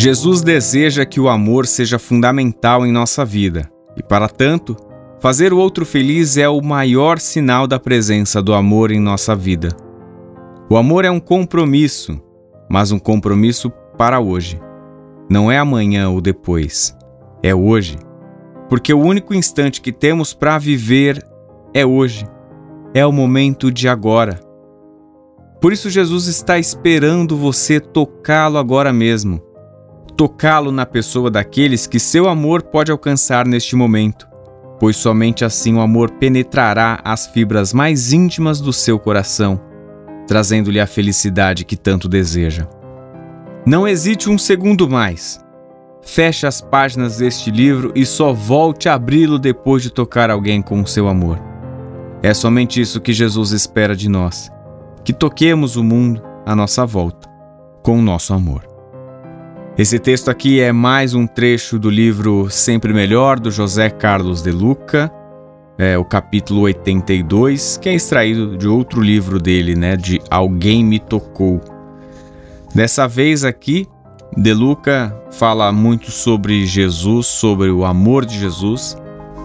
Jesus deseja que o amor seja fundamental em nossa vida e, para tanto, fazer o outro feliz é o maior sinal da presença do amor em nossa vida. O amor é um compromisso, mas um compromisso para hoje. Não é amanhã ou depois, é hoje. Porque o único instante que temos para viver é hoje, é o momento de agora. Por isso, Jesus está esperando você tocá-lo agora mesmo tocá-lo na pessoa daqueles que seu amor pode alcançar neste momento, pois somente assim o amor penetrará as fibras mais íntimas do seu coração, trazendo-lhe a felicidade que tanto deseja. Não hesite um segundo mais. Feche as páginas deste livro e só volte a abri-lo depois de tocar alguém com o seu amor. É somente isso que Jesus espera de nós: que toquemos o mundo à nossa volta com o nosso amor. Esse texto aqui é mais um trecho do livro Sempre Melhor, do José Carlos de Luca, é, o capítulo 82, que é extraído de outro livro dele, né, de Alguém Me Tocou. Dessa vez aqui, De Luca fala muito sobre Jesus, sobre o amor de Jesus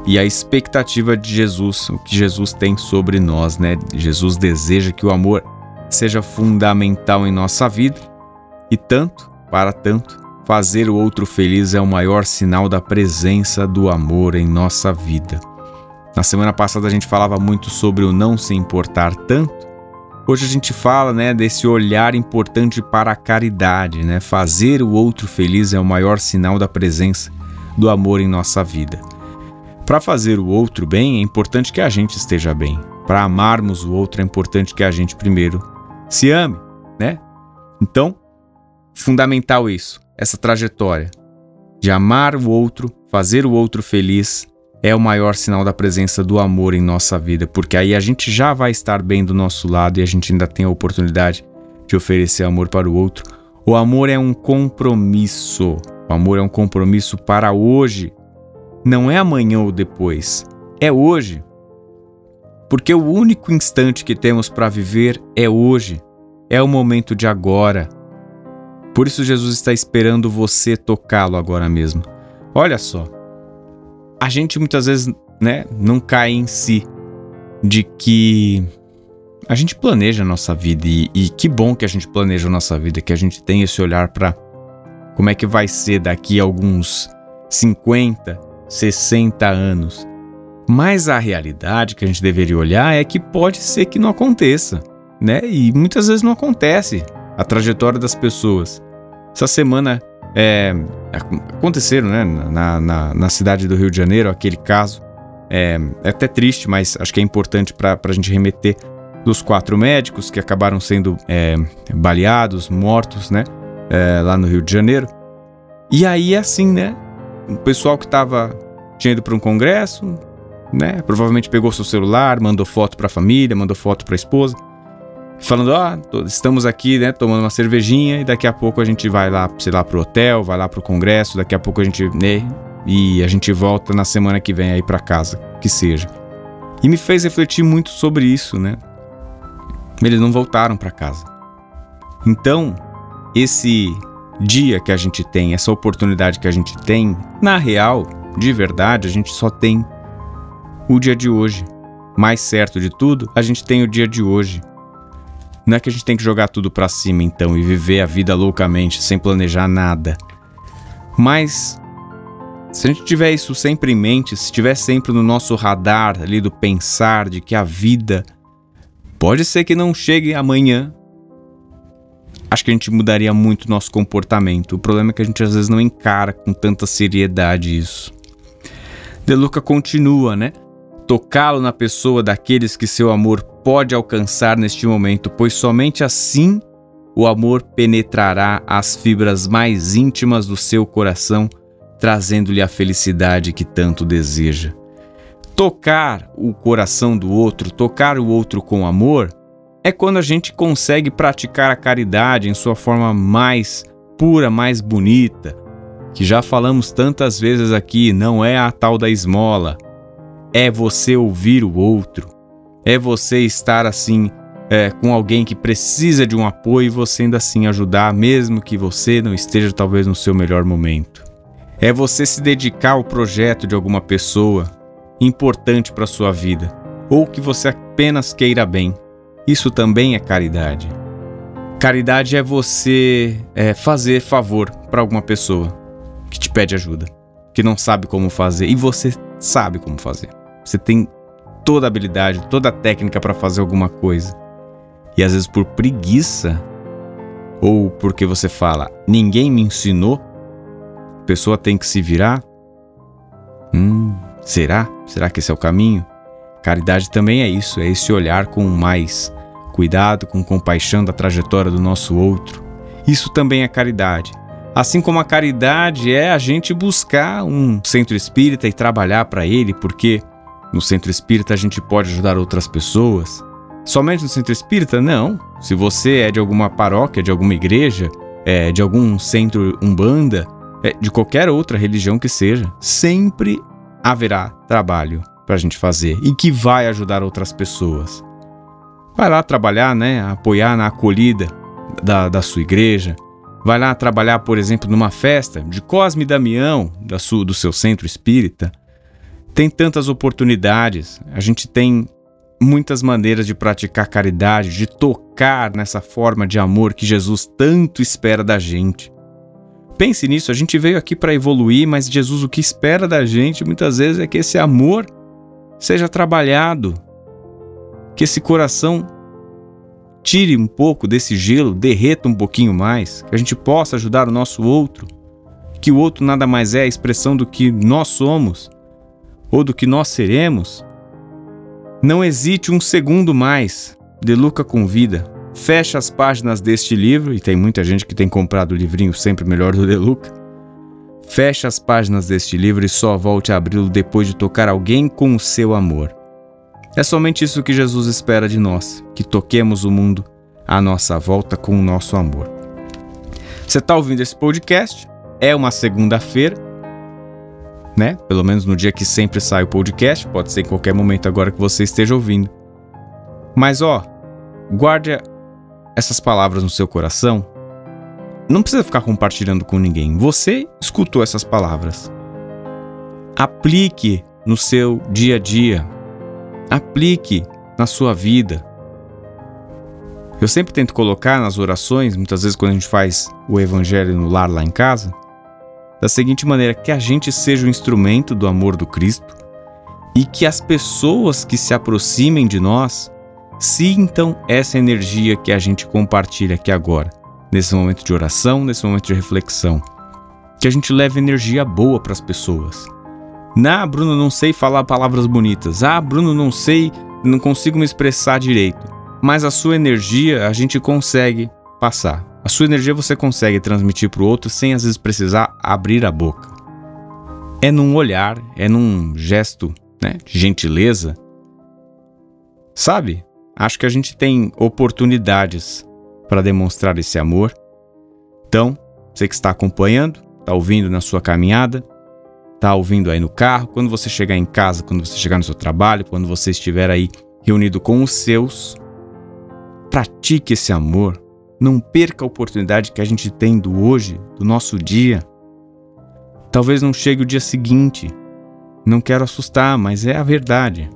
e a expectativa de Jesus, o que Jesus tem sobre nós, né? Jesus deseja que o amor seja fundamental em nossa vida e tanto, para tanto, Fazer o outro feliz é o maior sinal da presença do amor em nossa vida. Na semana passada a gente falava muito sobre o não se importar tanto. Hoje a gente fala, né, desse olhar importante para a caridade, né? Fazer o outro feliz é o maior sinal da presença do amor em nossa vida. Para fazer o outro bem, é importante que a gente esteja bem. Para amarmos o outro, é importante que a gente primeiro se ame, né? Então, fundamental isso essa trajetória de amar o outro, fazer o outro feliz, é o maior sinal da presença do amor em nossa vida, porque aí a gente já vai estar bem do nosso lado e a gente ainda tem a oportunidade de oferecer amor para o outro. O amor é um compromisso. O amor é um compromisso para hoje. Não é amanhã ou depois. É hoje. Porque o único instante que temos para viver é hoje. É o momento de agora. Por isso Jesus está esperando você tocá-lo agora mesmo. Olha só. A gente muitas vezes, né, não cai em si de que a gente planeja a nossa vida e, e que bom que a gente planeja a nossa vida, que a gente tem esse olhar para como é que vai ser daqui a alguns 50, 60 anos. Mas a realidade que a gente deveria olhar é que pode ser que não aconteça, né? E muitas vezes não acontece a trajetória das pessoas. Essa semana é, aconteceram né, na, na, na, cidade do Rio de Janeiro aquele caso. É, é até triste, mas acho que é importante para a gente remeter dos quatro médicos que acabaram sendo é, baleados, mortos, né? É, lá no Rio de Janeiro. E aí, assim, né? O pessoal que tava, tinha ido para um congresso, né? Provavelmente pegou seu celular, mandou foto para a família, mandou foto para a esposa falando, ó, oh, estamos aqui, né, tomando uma cervejinha e daqui a pouco a gente vai lá, sei lá, pro hotel, vai lá pro congresso, daqui a pouco a gente, né, e a gente volta na semana que vem aí para casa, que seja. E me fez refletir muito sobre isso, né? Eles não voltaram para casa. Então, esse dia que a gente tem, essa oportunidade que a gente tem, na real, de verdade, a gente só tem o dia de hoje. Mais certo de tudo, a gente tem o dia de hoje. Não é que a gente tem que jogar tudo para cima então e viver a vida loucamente, sem planejar nada. Mas se a gente tiver isso sempre em mente, se estiver sempre no nosso radar ali do pensar de que a vida pode ser que não chegue amanhã, acho que a gente mudaria muito nosso comportamento. O problema é que a gente às vezes não encara com tanta seriedade isso. De Luca continua, né? Tocá-lo na pessoa daqueles que seu amor pode alcançar neste momento, pois somente assim o amor penetrará as fibras mais íntimas do seu coração, trazendo-lhe a felicidade que tanto deseja. Tocar o coração do outro, tocar o outro com amor, é quando a gente consegue praticar a caridade em sua forma mais pura, mais bonita, que já falamos tantas vezes aqui, não é a tal da esmola, é você ouvir o outro, é você estar assim, é, com alguém que precisa de um apoio e você ainda assim ajudar, mesmo que você não esteja talvez no seu melhor momento. É você se dedicar ao projeto de alguma pessoa importante para sua vida ou que você apenas queira bem. Isso também é caridade. Caridade é você é, fazer favor para alguma pessoa que te pede ajuda, que não sabe como fazer e você sabe como fazer. Você tem toda a habilidade, toda a técnica para fazer alguma coisa. E às vezes por preguiça ou porque você fala, ninguém me ensinou, a pessoa tem que se virar. Hum, será? Será que esse é o caminho? Caridade também é isso, é esse olhar com mais cuidado, com compaixão da trajetória do nosso outro. Isso também é caridade. Assim como a caridade é a gente buscar um centro espírita e trabalhar para ele, porque no centro espírita a gente pode ajudar outras pessoas. Somente no centro espírita? Não. Se você é de alguma paróquia, de alguma igreja, é, de algum centro umbanda, é, de qualquer outra religião que seja, sempre haverá trabalho para a gente fazer e que vai ajudar outras pessoas. Vai lá trabalhar, né? Apoiar na acolhida da, da sua igreja. Vai lá trabalhar, por exemplo, numa festa de Cosme e Damião, da sua, do seu centro espírita. Tem tantas oportunidades. A gente tem muitas maneiras de praticar caridade, de tocar nessa forma de amor que Jesus tanto espera da gente. Pense nisso, a gente veio aqui para evoluir, mas Jesus o que espera da gente muitas vezes é que esse amor seja trabalhado, que esse coração tire um pouco desse gelo, derreta um pouquinho mais, que a gente possa ajudar o nosso outro, que o outro nada mais é a expressão do que nós somos ou do que nós seremos. Não hesite um segundo mais. De Luca convida. Feche as páginas deste livro, e tem muita gente que tem comprado o livrinho sempre melhor do De Luca. Feche as páginas deste livro e só volte a abri-lo depois de tocar alguém com o seu amor. É somente isso que Jesus espera de nós, que toquemos o mundo à nossa volta com o nosso amor. Você está ouvindo esse podcast? É uma segunda-feira, né? Pelo menos no dia que sempre sai o podcast, pode ser em qualquer momento agora que você esteja ouvindo. Mas ó, guarde essas palavras no seu coração. Não precisa ficar compartilhando com ninguém. Você escutou essas palavras. Aplique no seu dia a dia, Aplique na sua vida. Eu sempre tento colocar nas orações, muitas vezes quando a gente faz o evangelho no lar lá em casa, da seguinte maneira: que a gente seja o instrumento do amor do Cristo e que as pessoas que se aproximem de nós sintam essa energia que a gente compartilha aqui agora, nesse momento de oração, nesse momento de reflexão. Que a gente leve energia boa para as pessoas. Ah, Bruno, não sei falar palavras bonitas. Ah, Bruno, não sei, não consigo me expressar direito. Mas a sua energia a gente consegue passar. A sua energia você consegue transmitir para o outro sem às vezes precisar abrir a boca. É num olhar, é num gesto né, de gentileza. Sabe? Acho que a gente tem oportunidades para demonstrar esse amor. Então, você que está acompanhando, está ouvindo na sua caminhada, está ouvindo aí no carro, quando você chegar em casa, quando você chegar no seu trabalho, quando você estiver aí reunido com os seus, pratique esse amor. Não perca a oportunidade que a gente tem do hoje, do nosso dia. Talvez não chegue o dia seguinte. Não quero assustar, mas é a verdade.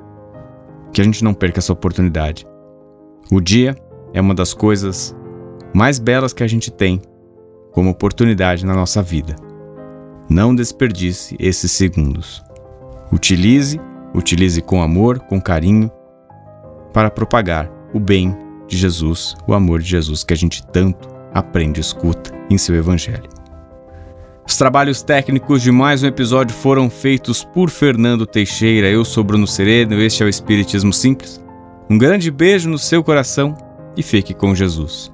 Que a gente não perca essa oportunidade. O dia é uma das coisas mais belas que a gente tem como oportunidade na nossa vida. Não desperdice esses segundos. Utilize, utilize com amor, com carinho, para propagar o bem de Jesus, o amor de Jesus que a gente tanto aprende e escuta em seu Evangelho. Os trabalhos técnicos de mais um episódio foram feitos por Fernando Teixeira. Eu sou Bruno Sereno, este é o Espiritismo Simples. Um grande beijo no seu coração e fique com Jesus.